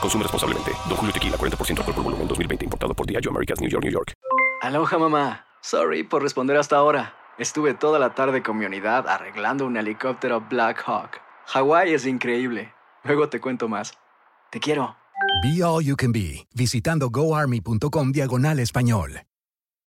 Consume responsablemente. Don Julio Tequila, 40% alcohol por volumen, 2020. Importado por Diageo Americas, New York, New York. Aloha, mamá. Sorry por responder hasta ahora. Estuve toda la tarde con mi unidad arreglando un helicóptero Black Hawk. Hawái es increíble. Luego te cuento más. Te quiero. Be All You Can Be, visitando goarmy.com diagonal español.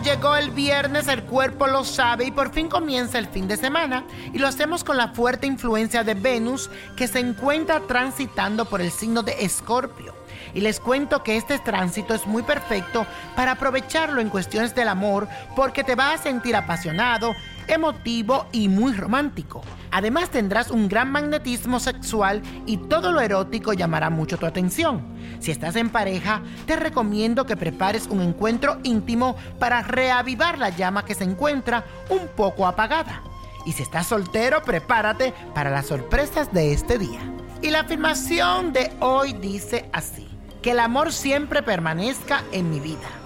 Llegó el viernes, el cuerpo lo sabe y por fin comienza el fin de semana. Y lo hacemos con la fuerte influencia de Venus que se encuentra transitando por el signo de Escorpio. Y les cuento que este tránsito es muy perfecto para aprovecharlo en cuestiones del amor porque te vas a sentir apasionado, emotivo y muy romántico. Además tendrás un gran magnetismo sexual y todo lo erótico llamará mucho tu atención. Si estás en pareja, te recomiendo que prepares un encuentro íntimo para reavivar la llama que se encuentra un poco apagada. Y si estás soltero, prepárate para las sorpresas de este día. Y la afirmación de hoy dice así, que el amor siempre permanezca en mi vida.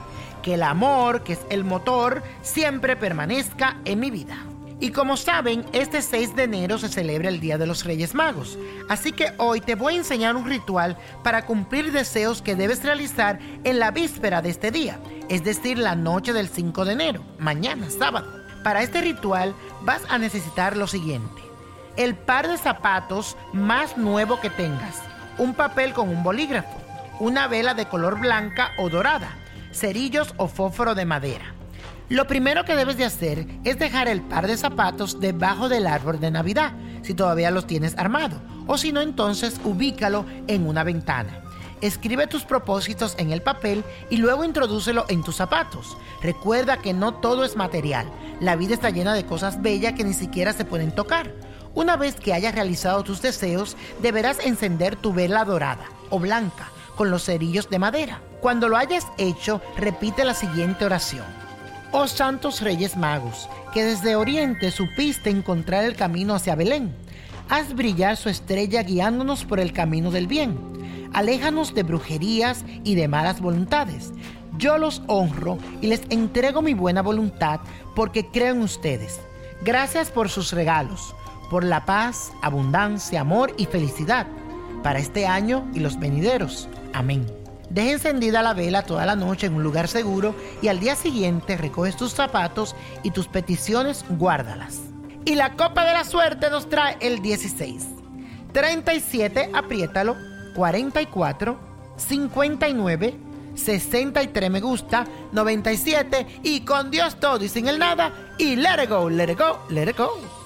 Que el amor, que es el motor, siempre permanezca en mi vida. Y como saben, este 6 de enero se celebra el Día de los Reyes Magos. Así que hoy te voy a enseñar un ritual para cumplir deseos que debes realizar en la víspera de este día, es decir, la noche del 5 de enero, mañana, sábado. Para este ritual vas a necesitar lo siguiente. El par de zapatos más nuevo que tengas, un papel con un bolígrafo, una vela de color blanca o dorada, cerillos o fósforo de madera. Lo primero que debes de hacer es dejar el par de zapatos debajo del árbol de Navidad, si todavía los tienes armado, o si no entonces ubícalo en una ventana. Escribe tus propósitos en el papel y luego introdúcelo en tus zapatos. Recuerda que no todo es material. La vida está llena de cosas bellas que ni siquiera se pueden tocar. Una vez que hayas realizado tus deseos, deberás encender tu vela dorada o blanca con los cerillos de madera. Cuando lo hayas hecho, repite la siguiente oración. Oh santos reyes magos, que desde Oriente supiste encontrar el camino hacia Belén. Haz brillar su estrella guiándonos por el camino del bien. Aléjanos de brujerías y de malas voluntades. Yo los honro y les entrego mi buena voluntad porque creo en ustedes. Gracias por sus regalos, por la paz, abundancia, amor y felicidad para este año y los venideros. Amén. Deja encendida la vela toda la noche en un lugar seguro y al día siguiente recoges tus zapatos y tus peticiones guárdalas. Y la copa de la suerte nos trae el 16, 37, apriétalo, 44, 59, 63 me gusta, 97 y con Dios todo y sin el nada y let it go, let it go, let it go.